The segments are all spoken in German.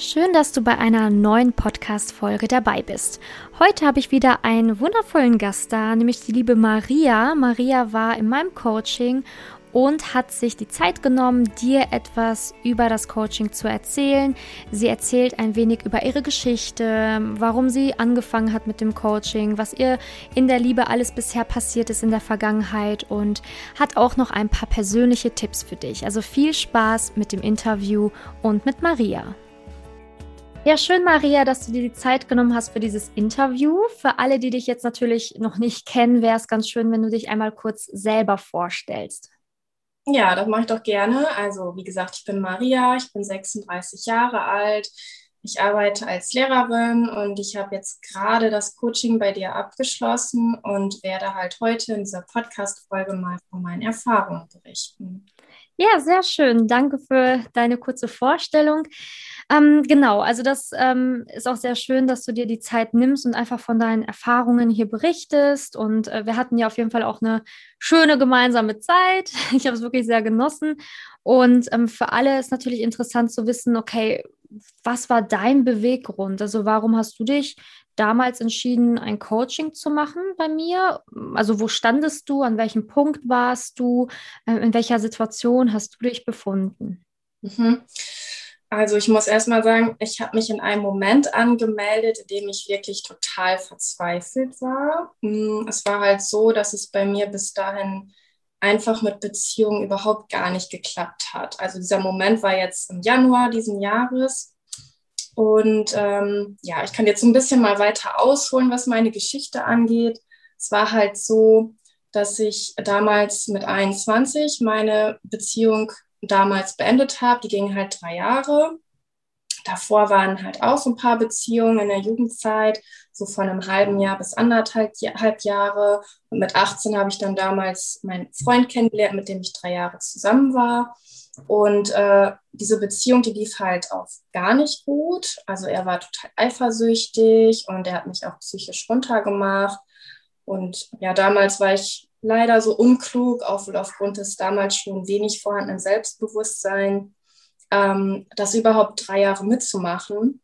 Schön, dass du bei einer neuen Podcast-Folge dabei bist. Heute habe ich wieder einen wundervollen Gast da, nämlich die liebe Maria. Maria war in meinem Coaching und hat sich die Zeit genommen, dir etwas über das Coaching zu erzählen. Sie erzählt ein wenig über ihre Geschichte, warum sie angefangen hat mit dem Coaching, was ihr in der Liebe alles bisher passiert ist in der Vergangenheit und hat auch noch ein paar persönliche Tipps für dich. Also viel Spaß mit dem Interview und mit Maria. Ja, schön, Maria, dass du dir die Zeit genommen hast für dieses Interview. Für alle, die dich jetzt natürlich noch nicht kennen, wäre es ganz schön, wenn du dich einmal kurz selber vorstellst. Ja, das mache ich doch gerne. Also, wie gesagt, ich bin Maria, ich bin 36 Jahre alt. Ich arbeite als Lehrerin und ich habe jetzt gerade das Coaching bei dir abgeschlossen und werde halt heute in dieser Podcast-Folge mal von meinen Erfahrungen berichten. Ja, sehr schön. Danke für deine kurze Vorstellung. Ähm, genau, also das ähm, ist auch sehr schön, dass du dir die Zeit nimmst und einfach von deinen Erfahrungen hier berichtest. Und äh, wir hatten ja auf jeden Fall auch eine schöne gemeinsame Zeit. Ich habe es wirklich sehr genossen. Und ähm, für alle ist natürlich interessant zu wissen, okay, was war dein Beweggrund? Also warum hast du dich damals entschieden, ein Coaching zu machen bei mir? Also wo standest du? An welchem Punkt warst du? Äh, in welcher Situation hast du dich befunden? Mhm. Also ich muss erstmal sagen, ich habe mich in einem Moment angemeldet, in dem ich wirklich total verzweifelt war. Mm, es war halt so, dass es bei mir bis dahin einfach mit Beziehungen überhaupt gar nicht geklappt hat. Also dieser Moment war jetzt im Januar diesen Jahres. Und ähm, ja, ich kann jetzt ein bisschen mal weiter ausholen, was meine Geschichte angeht. Es war halt so, dass ich damals mit 21 meine Beziehung damals beendet habe. Die gingen halt drei Jahre. Davor waren halt auch so ein paar Beziehungen in der Jugendzeit, so von einem halben Jahr bis anderthalb Jahre. Und mit 18 habe ich dann damals meinen Freund kennengelernt, mit dem ich drei Jahre zusammen war. Und äh, diese Beziehung, die lief halt auch gar nicht gut. Also er war total eifersüchtig und er hat mich auch psychisch runtergemacht. Und ja, damals war ich leider so unklug, auch wohl aufgrund des damals schon wenig vorhandenen Selbstbewusstseins, ähm, das überhaupt drei Jahre mitzumachen.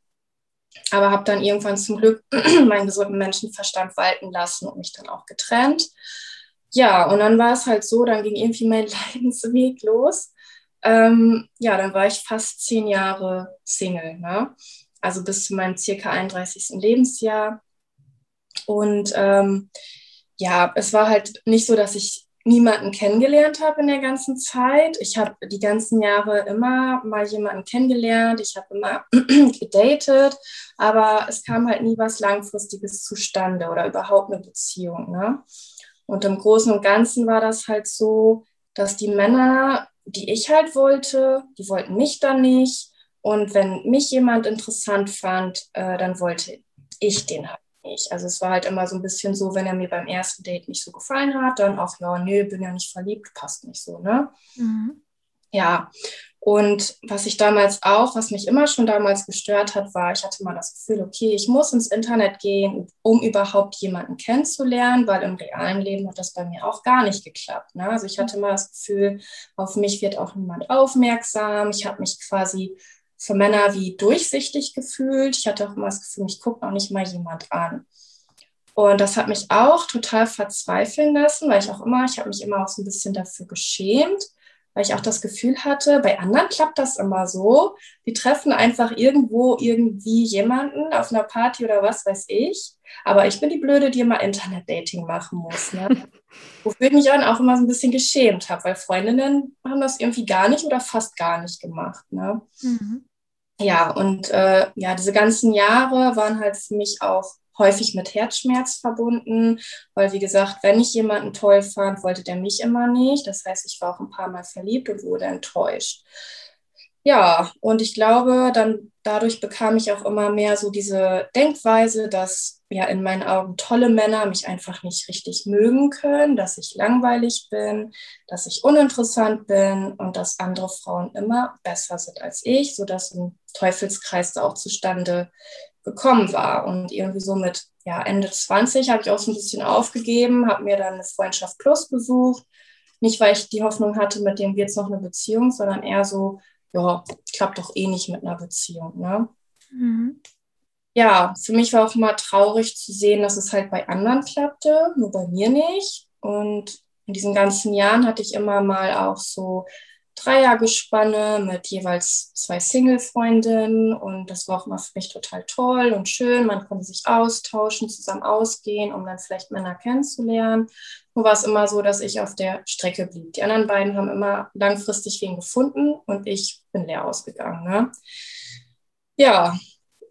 Aber habe dann irgendwann zum Glück meinen gesunden Menschenverstand walten lassen und mich dann auch getrennt. Ja, und dann war es halt so, dann ging irgendwie mein Leidensweg los. Ähm, ja, dann war ich fast zehn Jahre Single, ne? also bis zu meinem circa 31. Lebensjahr. Und ähm, ja, es war halt nicht so, dass ich niemanden kennengelernt habe in der ganzen Zeit. Ich habe die ganzen Jahre immer mal jemanden kennengelernt. Ich habe immer gedatet, aber es kam halt nie was Langfristiges zustande oder überhaupt eine Beziehung. Ne? Und im Großen und Ganzen war das halt so, dass die Männer, die ich halt wollte, die wollten mich dann nicht. Und wenn mich jemand interessant fand, äh, dann wollte ich den halt nicht. Also es war halt immer so ein bisschen so, wenn er mir beim ersten Date nicht so gefallen hat, dann auch, ja, nö, bin ja nicht verliebt, passt nicht so, ne? Mhm. Ja, und was ich damals auch, was mich immer schon damals gestört hat, war, ich hatte mal das Gefühl, okay, ich muss ins Internet gehen, um überhaupt jemanden kennenzulernen, weil im realen Leben hat das bei mir auch gar nicht geklappt. Ne? Also ich hatte mal das Gefühl, auf mich wird auch niemand aufmerksam. Ich habe mich quasi für Männer wie durchsichtig gefühlt. Ich hatte auch immer das Gefühl, mich guckt noch nicht mal jemand an. Und das hat mich auch total verzweifeln lassen, weil ich auch immer, ich habe mich immer auch so ein bisschen dafür geschämt, weil ich auch das Gefühl hatte, bei anderen klappt das immer so. Die treffen einfach irgendwo irgendwie jemanden auf einer Party oder was weiß ich. Aber ich bin die Blöde, die immer Internet-Dating machen muss. Ne? Wofür ich mich dann auch immer so ein bisschen geschämt habe, weil Freundinnen haben das irgendwie gar nicht oder fast gar nicht gemacht. Ne? Mhm ja, und äh, ja, diese ganzen Jahre waren halt für mich auch häufig mit Herzschmerz verbunden, weil wie gesagt, wenn ich jemanden toll fand, wollte der mich immer nicht. Das heißt, ich war auch ein paar Mal verliebt und wurde enttäuscht. Ja, und ich glaube, dann dadurch bekam ich auch immer mehr so diese Denkweise, dass ja in meinen Augen tolle Männer mich einfach nicht richtig mögen können, dass ich langweilig bin, dass ich uninteressant bin und dass andere Frauen immer besser sind als ich, sodass ein Teufelskreis da auch zustande gekommen war. Und irgendwie so mit ja, Ende 20 habe ich auch so ein bisschen aufgegeben, habe mir dann eine Freundschaft Plus besucht. Nicht, weil ich die Hoffnung hatte, mit dem wird es noch eine Beziehung, sondern eher so, ja, klappt doch eh nicht mit einer Beziehung. Ne? Mhm. Ja, für mich war auch immer traurig zu sehen, dass es halt bei anderen klappte, nur bei mir nicht. Und in diesen ganzen Jahren hatte ich immer mal auch so Dreiergespanne mit jeweils zwei Single-Freundinnen und das war auch immer für mich total toll und schön. Man konnte sich austauschen, zusammen ausgehen, um dann vielleicht Männer kennenzulernen. Nur war es immer so, dass ich auf der Strecke blieb. Die anderen beiden haben immer langfristig wen gefunden und ich bin leer ausgegangen. Ne? Ja,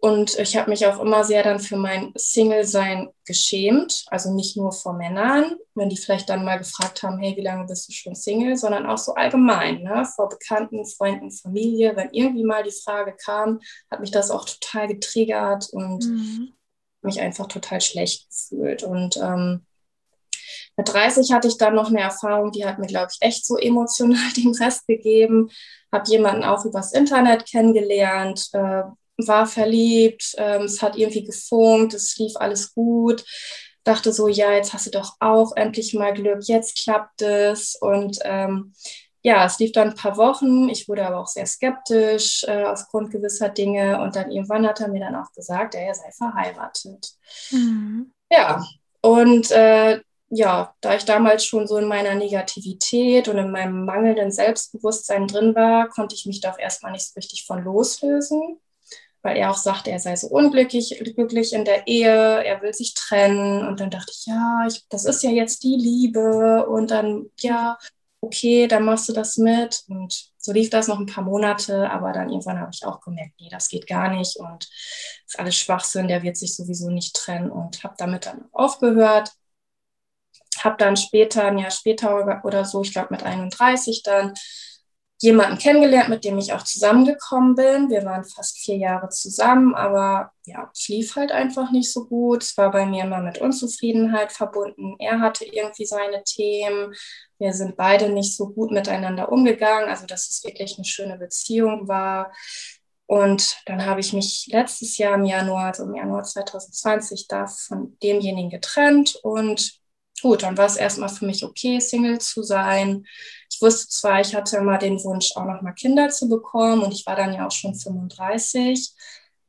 und ich habe mich auch immer sehr dann für mein Single-Sein geschämt. Also nicht nur vor Männern, wenn die vielleicht dann mal gefragt haben, hey, wie lange bist du schon Single, sondern auch so allgemein, ne? vor Bekannten, Freunden, Familie. Wenn irgendwie mal die Frage kam, hat mich das auch total getriggert und mhm. mich einfach total schlecht gefühlt. Und ähm, mit 30 hatte ich dann noch eine Erfahrung, die hat mir, glaube ich, echt so emotional den Rest gegeben. Habe jemanden auch übers Internet kennengelernt, äh, war verliebt, ähm, es hat irgendwie gefunkt, es lief alles gut. Dachte so, ja, jetzt hast du doch auch endlich mal Glück, jetzt klappt es. Und ähm, ja, es lief dann ein paar Wochen. Ich wurde aber auch sehr skeptisch äh, aufgrund gewisser Dinge. Und dann irgendwann hat er mir dann auch gesagt, er sei verheiratet. Mhm. Ja, und äh, ja, da ich damals schon so in meiner Negativität und in meinem mangelnden Selbstbewusstsein drin war, konnte ich mich doch erstmal nicht so richtig von loslösen weil er auch sagte, er sei so unglücklich glücklich in der Ehe, er will sich trennen. Und dann dachte ich, ja, ich, das ist ja jetzt die Liebe. Und dann, ja, okay, dann machst du das mit. Und so lief das noch ein paar Monate, aber dann irgendwann habe ich auch gemerkt, nee, das geht gar nicht und ist alles Schwachsinn, der wird sich sowieso nicht trennen und habe damit dann aufgehört. Habe dann später, ein Jahr später oder so, ich glaube mit 31 dann, jemanden kennengelernt, mit dem ich auch zusammengekommen bin. Wir waren fast vier Jahre zusammen, aber ja, es lief halt einfach nicht so gut. Es war bei mir immer mit Unzufriedenheit verbunden. Er hatte irgendwie seine Themen. Wir sind beide nicht so gut miteinander umgegangen, also dass es wirklich eine schöne Beziehung war. Und dann habe ich mich letztes Jahr im Januar, also im Januar 2020, da von demjenigen getrennt und gut, dann war es erstmal für mich okay, Single zu sein. Ich wusste zwar, ich hatte immer den Wunsch, auch noch mal Kinder zu bekommen und ich war dann ja auch schon 35,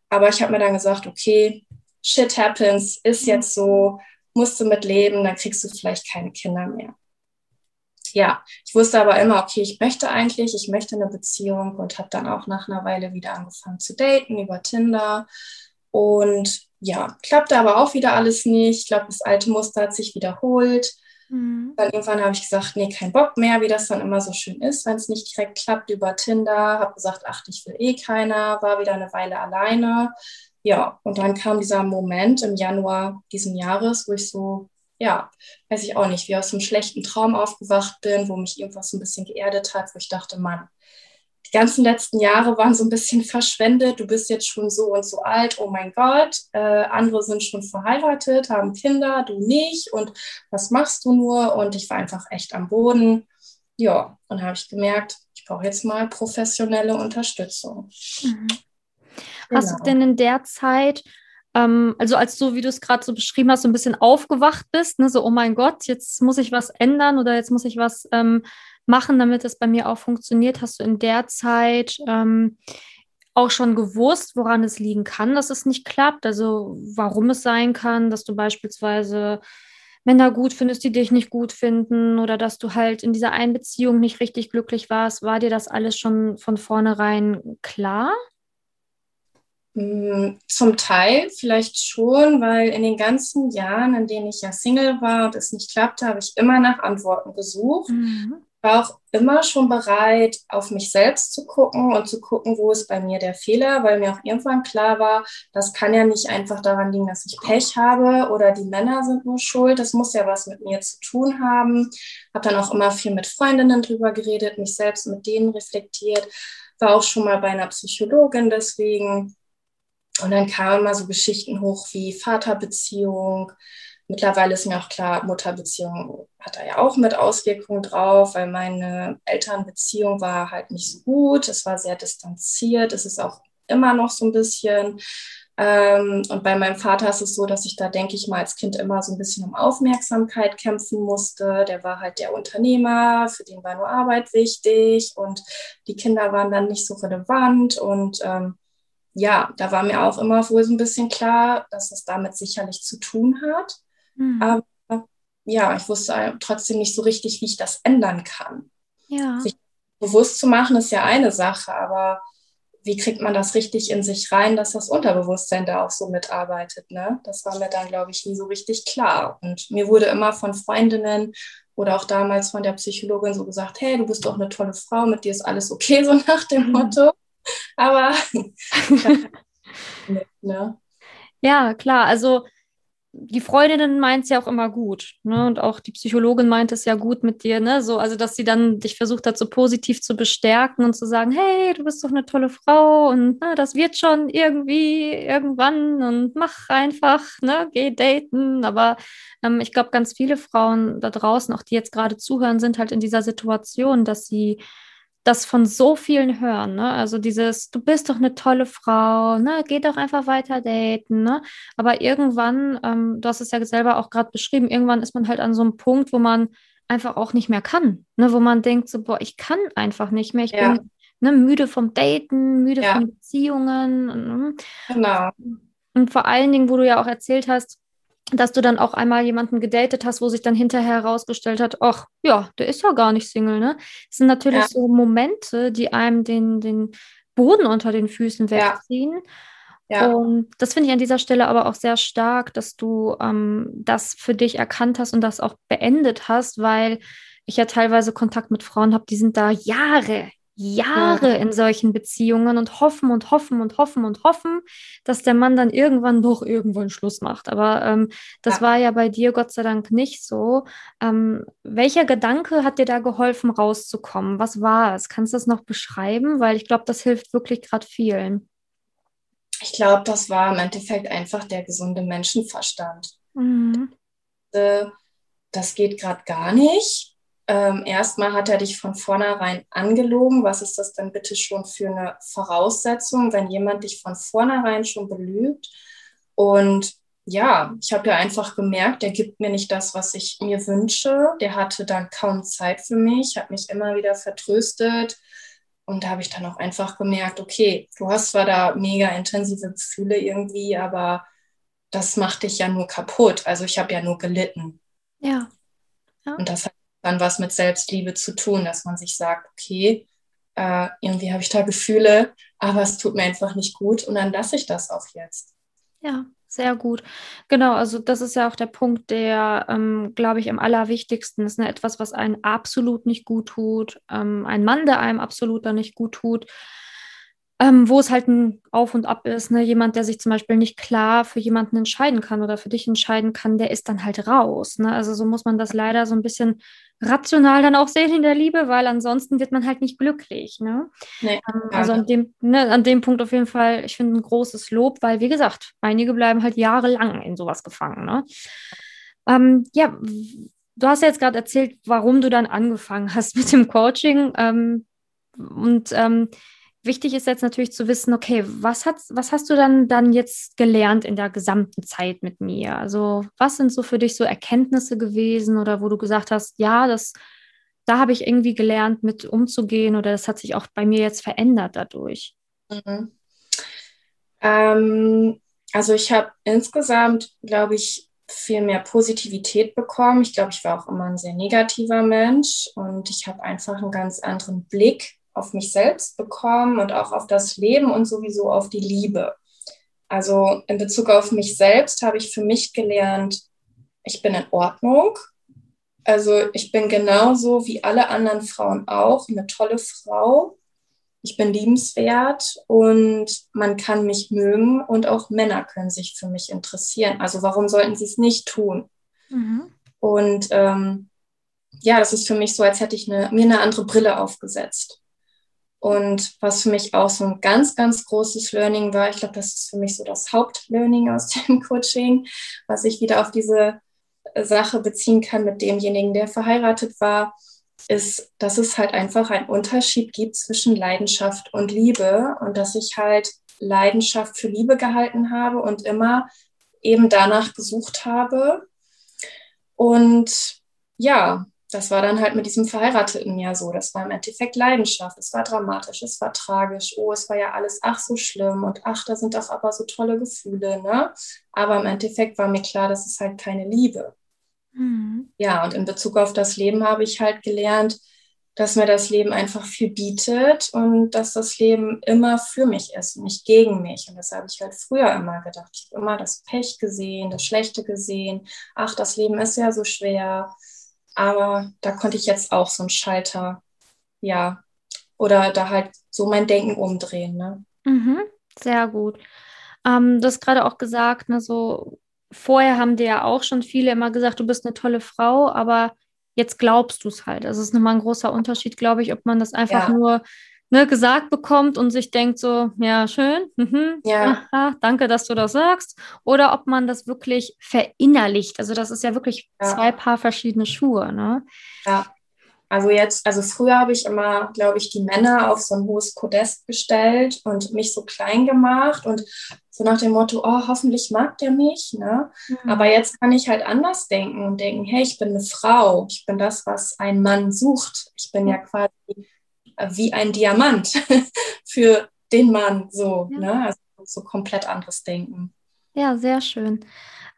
aber ich habe mir dann gesagt, okay, shit happens, ist mhm. jetzt so, musst du mit leben, dann kriegst du vielleicht keine Kinder mehr. Ja, ich wusste aber immer, okay, ich möchte eigentlich, ich möchte eine Beziehung und habe dann auch nach einer Weile wieder angefangen zu daten über Tinder und ja, klappte aber auch wieder alles nicht. Ich glaube, das alte Muster hat sich wiederholt. Mhm. Dann irgendwann habe ich gesagt, nee, kein Bock mehr, wie das dann immer so schön ist, wenn es nicht direkt klappt über Tinder. Habe gesagt, ach, ich will eh keiner, war wieder eine Weile alleine. Ja, und dann kam dieser Moment im Januar diesen Jahres, wo ich so, ja, weiß ich auch nicht, wie aus einem schlechten Traum aufgewacht bin, wo mich irgendwas so ein bisschen geerdet hat, wo ich dachte, Mann, ganzen letzten Jahre waren so ein bisschen verschwendet. Du bist jetzt schon so und so alt. Oh mein Gott. Äh, andere sind schon verheiratet, haben Kinder, du nicht. Und was machst du nur? Und ich war einfach echt am Boden. Ja, und habe ich gemerkt, ich brauche jetzt mal professionelle Unterstützung. Mhm. Genau. Hast du denn in der Zeit ähm, also als du, wie du es gerade so beschrieben hast, so ein bisschen aufgewacht bist, ne, so, oh mein Gott, jetzt muss ich was ändern oder jetzt muss ich was ähm, machen, damit es bei mir auch funktioniert? Hast du in der Zeit ähm, auch schon gewusst, woran es liegen kann, dass es nicht klappt? Also warum es sein kann, dass du beispielsweise Männer gut findest, die dich nicht gut finden oder dass du halt in dieser einen Beziehung nicht richtig glücklich warst. War dir das alles schon von vornherein klar? Mm, zum Teil vielleicht schon, weil in den ganzen Jahren, in denen ich ja Single war und es nicht klappte, habe ich immer nach Antworten gesucht. Mhm war auch immer schon bereit, auf mich selbst zu gucken und zu gucken, wo ist bei mir der Fehler, weil mir auch irgendwann klar war, das kann ja nicht einfach daran liegen, dass ich Pech habe oder die Männer sind nur schuld. Das muss ja was mit mir zu tun haben. Habe dann auch immer viel mit Freundinnen drüber geredet, mich selbst mit denen reflektiert. War auch schon mal bei einer Psychologin deswegen. Und dann kamen immer so Geschichten hoch wie Vaterbeziehung, Mittlerweile ist mir auch klar, Mutterbeziehung hat da ja auch mit Auswirkungen drauf, weil meine Elternbeziehung war halt nicht so gut. Es war sehr distanziert. Es ist auch immer noch so ein bisschen. Ähm, und bei meinem Vater ist es so, dass ich da, denke ich mal, als Kind immer so ein bisschen um Aufmerksamkeit kämpfen musste. Der war halt der Unternehmer, für den war nur Arbeit wichtig und die Kinder waren dann nicht so relevant. Und ähm, ja, da war mir auch immer wohl so ein bisschen klar, dass es damit sicherlich zu tun hat. Mhm. Aber ja, ich wusste trotzdem nicht so richtig, wie ich das ändern kann. Ja. Sich bewusst zu machen ist ja eine Sache, aber wie kriegt man das richtig in sich rein, dass das Unterbewusstsein da auch so mitarbeitet? Ne? Das war mir dann, glaube ich, nie so richtig klar. Und mir wurde immer von Freundinnen oder auch damals von der Psychologin so gesagt, hey, du bist doch eine tolle Frau, mit dir ist alles okay, so nach dem mhm. Motto. Aber ne? ja, klar, also die Freundin meint es ja auch immer gut, ne? Und auch die Psychologin meint es ja gut mit dir, ne? So, also dass sie dann dich versucht hat, so positiv zu bestärken und zu sagen, hey, du bist doch eine tolle Frau und ne, das wird schon irgendwie irgendwann und mach einfach, ne, geh daten. Aber ähm, ich glaube, ganz viele Frauen da draußen, auch die jetzt gerade zuhören, sind halt in dieser Situation, dass sie das von so vielen hören, ne? Also dieses, du bist doch eine tolle Frau, ne? Geh doch einfach weiter daten, ne? Aber irgendwann, ähm, du hast es ja selber auch gerade beschrieben, irgendwann ist man halt an so einem Punkt, wo man einfach auch nicht mehr kann, ne? Wo man denkt so, boah, ich kann einfach nicht mehr, ich ja. bin ne, müde vom Daten, müde ja. von Beziehungen. Ne? Genau. Und vor allen Dingen, wo du ja auch erzählt hast, dass du dann auch einmal jemanden gedatet hast, wo sich dann hinterher herausgestellt hat, ach ja, der ist ja gar nicht Single, ne? Das sind natürlich ja. so Momente, die einem den, den Boden unter den Füßen wegziehen. Ja. Ja. Und das finde ich an dieser Stelle aber auch sehr stark, dass du ähm, das für dich erkannt hast und das auch beendet hast, weil ich ja teilweise Kontakt mit Frauen habe, die sind da Jahre, Jahre ja. in solchen Beziehungen und hoffen und hoffen und hoffen und hoffen, dass der Mann dann irgendwann doch irgendwo einen Schluss macht. Aber ähm, das ja. war ja bei dir Gott sei Dank nicht so. Ähm, welcher Gedanke hat dir da geholfen, rauszukommen? Was war es? Kannst du das noch beschreiben? Weil ich glaube, das hilft wirklich gerade vielen. Ich glaube, das war im Endeffekt einfach der gesunde Menschenverstand. Mhm. Äh, das geht gerade gar nicht ähm, erstmal hat er dich von vornherein angelogen. Was ist das denn bitte schon für eine Voraussetzung, wenn jemand dich von vornherein schon belügt? Und ja, ich habe ja einfach gemerkt, der gibt mir nicht das, was ich mir wünsche. Der hatte dann kaum Zeit für mich, hat mich immer wieder vertröstet. Und da habe ich dann auch einfach gemerkt, okay, du hast zwar da mega intensive Gefühle irgendwie, aber das macht dich ja nur kaputt. Also ich habe ja nur gelitten. Ja. ja. Und das hat dann was mit Selbstliebe zu tun, dass man sich sagt, okay, äh, irgendwie habe ich da Gefühle, aber es tut mir einfach nicht gut und dann lasse ich das auch jetzt. Ja, sehr gut. Genau, also das ist ja auch der Punkt, der, ähm, glaube ich, am allerwichtigsten ist. Ne? Etwas, was einem absolut nicht gut tut, ähm, ein Mann, der einem absolut da nicht gut tut ähm, wo es halt ein Auf und Ab ist. Ne? Jemand, der sich zum Beispiel nicht klar für jemanden entscheiden kann oder für dich entscheiden kann, der ist dann halt raus. Ne? Also so muss man das leider so ein bisschen rational dann auch sehen in der Liebe, weil ansonsten wird man halt nicht glücklich. Ne? Nee, ähm, also an dem, ne, an dem Punkt auf jeden Fall, ich finde ein großes Lob, weil wie gesagt, einige bleiben halt jahrelang in sowas gefangen. Ne? Ähm, ja, du hast ja jetzt gerade erzählt, warum du dann angefangen hast mit dem Coaching. Ähm, und ähm, wichtig ist jetzt natürlich zu wissen, okay, was, hat, was hast du dann, dann jetzt gelernt in der gesamten Zeit mit mir? Also was sind so für dich so Erkenntnisse gewesen oder wo du gesagt hast, ja, das, da habe ich irgendwie gelernt, mit umzugehen oder das hat sich auch bei mir jetzt verändert dadurch? Mhm. Ähm, also ich habe insgesamt, glaube ich, viel mehr Positivität bekommen. Ich glaube, ich war auch immer ein sehr negativer Mensch und ich habe einfach einen ganz anderen Blick auf mich selbst bekommen und auch auf das Leben und sowieso auf die Liebe. Also in Bezug auf mich selbst habe ich für mich gelernt, ich bin in Ordnung. Also ich bin genauso wie alle anderen Frauen auch eine tolle Frau. Ich bin liebenswert und man kann mich mögen und auch Männer können sich für mich interessieren. Also warum sollten sie es nicht tun? Mhm. Und ähm, ja, das ist für mich so, als hätte ich eine, mir eine andere Brille aufgesetzt. Und was für mich auch so ein ganz, ganz großes Learning war, ich glaube, das ist für mich so das Hauptlearning aus dem Coaching, was ich wieder auf diese Sache beziehen kann mit demjenigen, der verheiratet war, ist, dass es halt einfach einen Unterschied gibt zwischen Leidenschaft und Liebe und dass ich halt Leidenschaft für Liebe gehalten habe und immer eben danach gesucht habe. Und ja, das war dann halt mit diesem Verheirateten ja so. Das war im Endeffekt Leidenschaft. Es war dramatisch, es war tragisch. Oh, es war ja alles ach so schlimm und ach, da sind doch aber so tolle Gefühle. Ne? Aber im Endeffekt war mir klar, das ist halt keine Liebe. Mhm. Ja, und in Bezug auf das Leben habe ich halt gelernt, dass mir das Leben einfach viel bietet und dass das Leben immer für mich ist, nicht gegen mich. Und das habe ich halt früher immer gedacht. Ich habe immer das Pech gesehen, das Schlechte gesehen. Ach, das Leben ist ja so schwer. Aber da konnte ich jetzt auch so einen Schalter, ja, oder da halt so mein Denken umdrehen. Ne? Mhm, sehr gut. Ähm, du hast gerade auch gesagt, ne, so vorher haben dir ja auch schon viele immer gesagt, du bist eine tolle Frau, aber jetzt glaubst du es halt. Also es ist nochmal ein großer Unterschied, glaube ich, ob man das einfach ja. nur ne, gesagt bekommt und sich denkt so, ja, schön, mhm, ja. Aha, danke, dass du das sagst, oder ob man das wirklich verinnerlicht. Also das ist ja wirklich ja. zwei Paar verschiedene Schuhe, ne? Ja. Also jetzt, also früher habe ich immer, glaube ich, die Männer auf so ein hohes Podest gestellt und mich so klein gemacht und so nach dem Motto, oh, hoffentlich mag der mich. Ne? Mhm. Aber jetzt kann ich halt anders denken und denken, hey, ich bin eine Frau, ich bin das, was ein Mann sucht. Ich bin ja quasi wie ein Diamant für den Mann so. Ja. Ne? Also so komplett anderes Denken. Ja, sehr schön.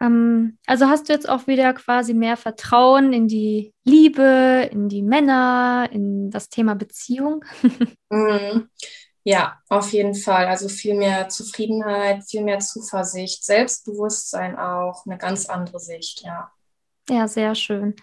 Ähm, also hast du jetzt auch wieder quasi mehr Vertrauen in die Liebe, in die Männer, in das Thema Beziehung? mhm. Ja, auf jeden Fall. Also viel mehr Zufriedenheit, viel mehr Zuversicht, Selbstbewusstsein auch, eine ganz andere Sicht, ja. Ja, sehr schön.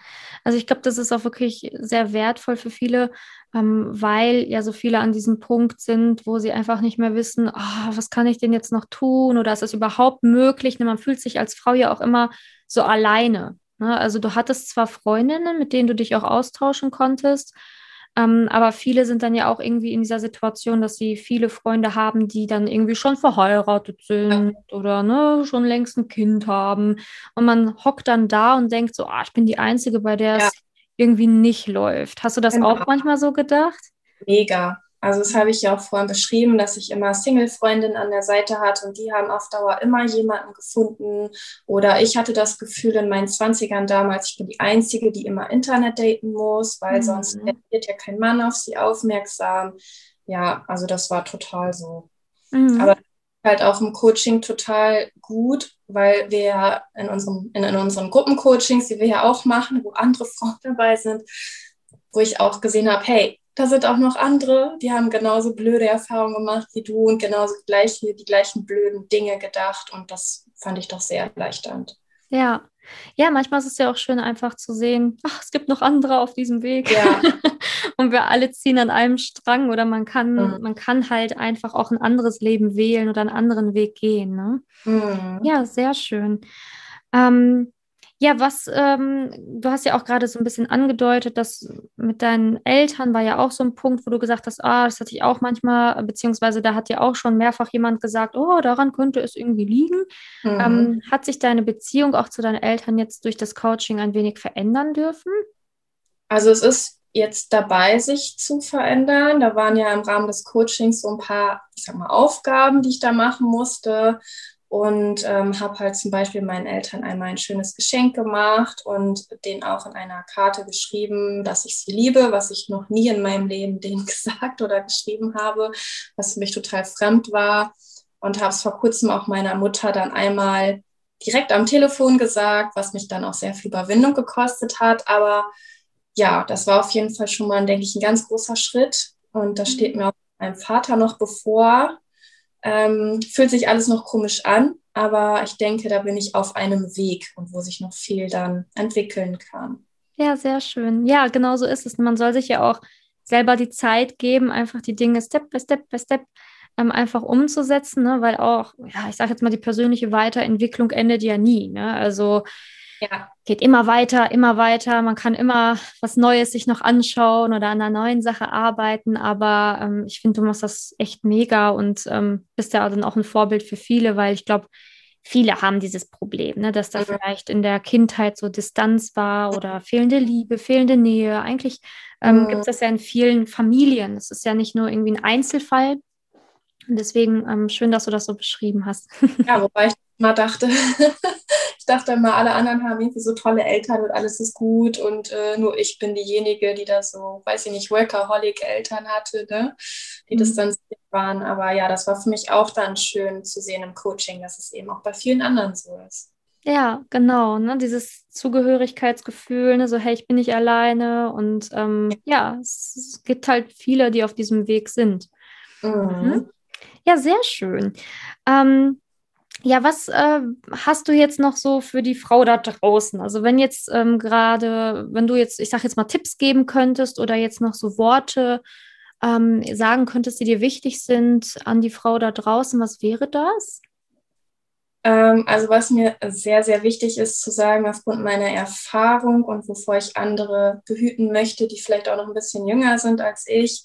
Also ich glaube, das ist auch wirklich sehr wertvoll für viele, ähm, weil ja so viele an diesem Punkt sind, wo sie einfach nicht mehr wissen, oh, was kann ich denn jetzt noch tun oder ist das überhaupt möglich? Ne, man fühlt sich als Frau ja auch immer so alleine. Ne? Also du hattest zwar Freundinnen, mit denen du dich auch austauschen konntest, ähm, aber viele sind dann ja auch irgendwie in dieser Situation, dass sie viele Freunde haben, die dann irgendwie schon verheiratet sind ja. oder ne, schon längst ein Kind haben. Und man hockt dann da und denkt so, ah, ich bin die Einzige, bei der ja. es irgendwie nicht läuft. Hast du das genau. auch manchmal so gedacht? Mega. Also das habe ich ja auch vorhin beschrieben, dass ich immer Single-Freundinnen an der Seite hatte und die haben auf Dauer immer jemanden gefunden. Oder ich hatte das Gefühl in meinen 20ern damals, ich bin die Einzige, die immer Internet daten muss, weil mhm. sonst wird ja kein Mann auf sie aufmerksam. Ja, also das war total so. Mhm. Aber halt auch im Coaching total gut, weil wir in, unserem, in, in unseren Gruppencoachings, die wir ja auch machen, wo andere Frauen dabei sind, wo ich auch gesehen habe, hey, da sind auch noch andere, die haben genauso blöde Erfahrungen gemacht wie du und genauso gleich, die gleichen blöden Dinge gedacht. Und das fand ich doch sehr erleichternd. Ja. Ja, manchmal ist es ja auch schön, einfach zu sehen, ach, es gibt noch andere auf diesem Weg. Ja. und wir alle ziehen an einem Strang oder man kann, mhm. man kann halt einfach auch ein anderes Leben wählen oder einen anderen Weg gehen. Ne? Mhm. Ja, sehr schön. Ähm, ja, was, ähm, du hast ja auch gerade so ein bisschen angedeutet, dass mit deinen Eltern war ja auch so ein Punkt, wo du gesagt hast, ah, das hatte ich auch manchmal, beziehungsweise da hat ja auch schon mehrfach jemand gesagt, oh, daran könnte es irgendwie liegen. Mhm. Ähm, hat sich deine Beziehung auch zu deinen Eltern jetzt durch das Coaching ein wenig verändern dürfen? Also es ist jetzt dabei, sich zu verändern. Da waren ja im Rahmen des Coachings so ein paar, ich sag mal, Aufgaben, die ich da machen musste und ähm, habe halt zum Beispiel meinen Eltern einmal ein schönes Geschenk gemacht und denen auch in einer Karte geschrieben, dass ich sie liebe, was ich noch nie in meinem Leben denen gesagt oder geschrieben habe, was für mich total fremd war. Und habe es vor kurzem auch meiner Mutter dann einmal direkt am Telefon gesagt, was mich dann auch sehr viel Überwindung gekostet hat. Aber ja, das war auf jeden Fall schon mal, denke ich, ein ganz großer Schritt. Und das steht mhm. mir auch meinem Vater noch bevor, ähm, fühlt sich alles noch komisch an, aber ich denke, da bin ich auf einem Weg und wo sich noch viel dann entwickeln kann. Ja, sehr schön. Ja, genau so ist es. Man soll sich ja auch selber die Zeit geben, einfach die Dinge Step by Step by Step ähm, einfach umzusetzen, ne? weil auch, ja, ich sage jetzt mal, die persönliche Weiterentwicklung endet ja nie. Ne? Also ja. Geht immer weiter, immer weiter. Man kann immer was Neues sich noch anschauen oder an einer neuen Sache arbeiten. Aber ähm, ich finde, du machst das echt mega und ähm, bist ja dann auch ein Vorbild für viele, weil ich glaube, viele haben dieses Problem, ne, dass da mhm. vielleicht in der Kindheit so Distanz war oder fehlende Liebe, fehlende Nähe. Eigentlich ähm, mhm. gibt es das ja in vielen Familien. Das ist ja nicht nur irgendwie ein Einzelfall. Und deswegen ähm, schön, dass du das so beschrieben hast. Ja, wobei ich mal dachte, Ich dachte immer, alle anderen haben irgendwie so tolle Eltern und alles ist gut und äh, nur ich bin diejenige, die da so, weiß ich nicht, Workaholic-Eltern hatte, ne? die mhm. das dann waren. Aber ja, das war für mich auch dann schön zu sehen im Coaching, dass es eben auch bei vielen anderen so ist. Ja, genau, ne? Dieses Zugehörigkeitsgefühl, ne? so hey, ich bin nicht alleine und ähm, ja, es, gibt halt viele, die auf diesem Weg sind. Mhm. Mhm. Ja, sehr schön. Ähm, ja, was äh, hast du jetzt noch so für die Frau da draußen? Also wenn jetzt ähm, gerade, wenn du jetzt, ich sag jetzt mal Tipps geben könntest oder jetzt noch so Worte ähm, sagen könntest, die dir wichtig sind an die Frau da draußen, was wäre das? Ähm, also was mir sehr, sehr wichtig ist zu sagen, aufgrund meiner Erfahrung und wovor ich andere behüten möchte, die vielleicht auch noch ein bisschen jünger sind als ich,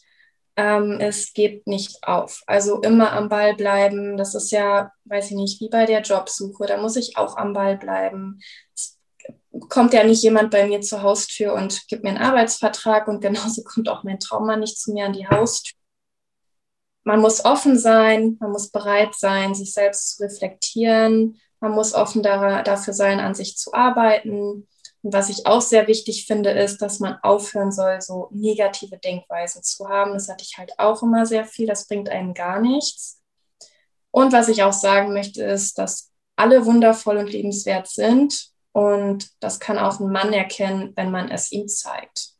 ähm, es geht nicht auf. Also immer am Ball bleiben. Das ist ja, weiß ich nicht, wie bei der Jobsuche. Da muss ich auch am Ball bleiben. Es kommt ja nicht jemand bei mir zur Haustür und gibt mir einen Arbeitsvertrag und genauso kommt auch mein Traummann nicht zu mir an die Haustür man muss offen sein, man muss bereit sein, sich selbst zu reflektieren, man muss offen da, dafür sein, an sich zu arbeiten. Was ich auch sehr wichtig finde, ist, dass man aufhören soll, so negative Denkweisen zu haben. Das hatte ich halt auch immer sehr viel. Das bringt einem gar nichts. Und was ich auch sagen möchte, ist, dass alle wundervoll und liebenswert sind. Und das kann auch ein Mann erkennen, wenn man es ihm zeigt.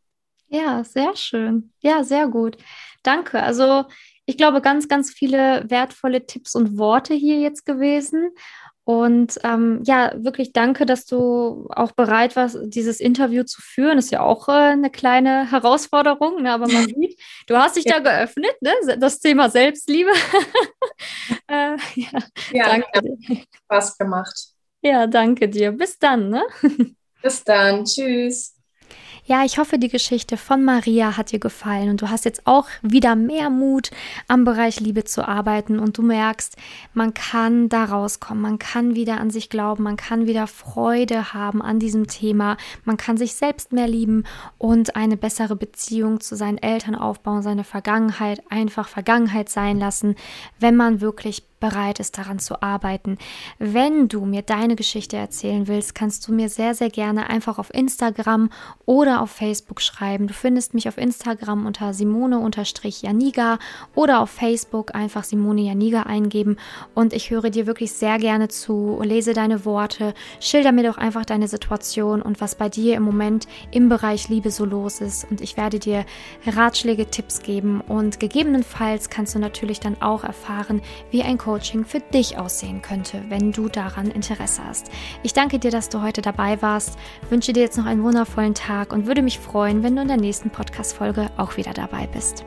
Ja, sehr schön. Ja, sehr gut. Danke. Also ich glaube, ganz, ganz viele wertvolle Tipps und Worte hier jetzt gewesen. Und ähm, ja, wirklich danke, dass du auch bereit warst, dieses Interview zu führen. Das ist ja auch äh, eine kleine Herausforderung, ne? aber man sieht, du hast dich ja. da geöffnet, ne? das Thema Selbstliebe. äh, ja, ja, danke. Dir. Spaß gemacht. Ja, danke dir. Bis dann. Ne? Bis dann. Tschüss. Ja, ich hoffe, die Geschichte von Maria hat dir gefallen und du hast jetzt auch wieder mehr Mut, am Bereich Liebe zu arbeiten und du merkst, man kann da rauskommen, man kann wieder an sich glauben, man kann wieder Freude haben an diesem Thema, man kann sich selbst mehr lieben und eine bessere Beziehung zu seinen Eltern aufbauen, seine Vergangenheit einfach Vergangenheit sein lassen, wenn man wirklich bereit ist, daran zu arbeiten. Wenn du mir deine Geschichte erzählen willst, kannst du mir sehr, sehr gerne einfach auf Instagram oder auf Facebook schreiben. Du findest mich auf Instagram unter Simone-Janiga oder auf Facebook einfach Simone Janiga eingeben und ich höre dir wirklich sehr gerne zu, lese deine Worte, schilder mir doch einfach deine Situation und was bei dir im Moment im Bereich Liebe so los ist und ich werde dir Ratschläge, Tipps geben und gegebenenfalls kannst du natürlich dann auch erfahren, wie ein Coach Coaching für dich aussehen könnte, wenn du daran Interesse hast. Ich danke dir, dass du heute dabei warst, wünsche dir jetzt noch einen wundervollen Tag und würde mich freuen, wenn du in der nächsten Podcast-Folge auch wieder dabei bist.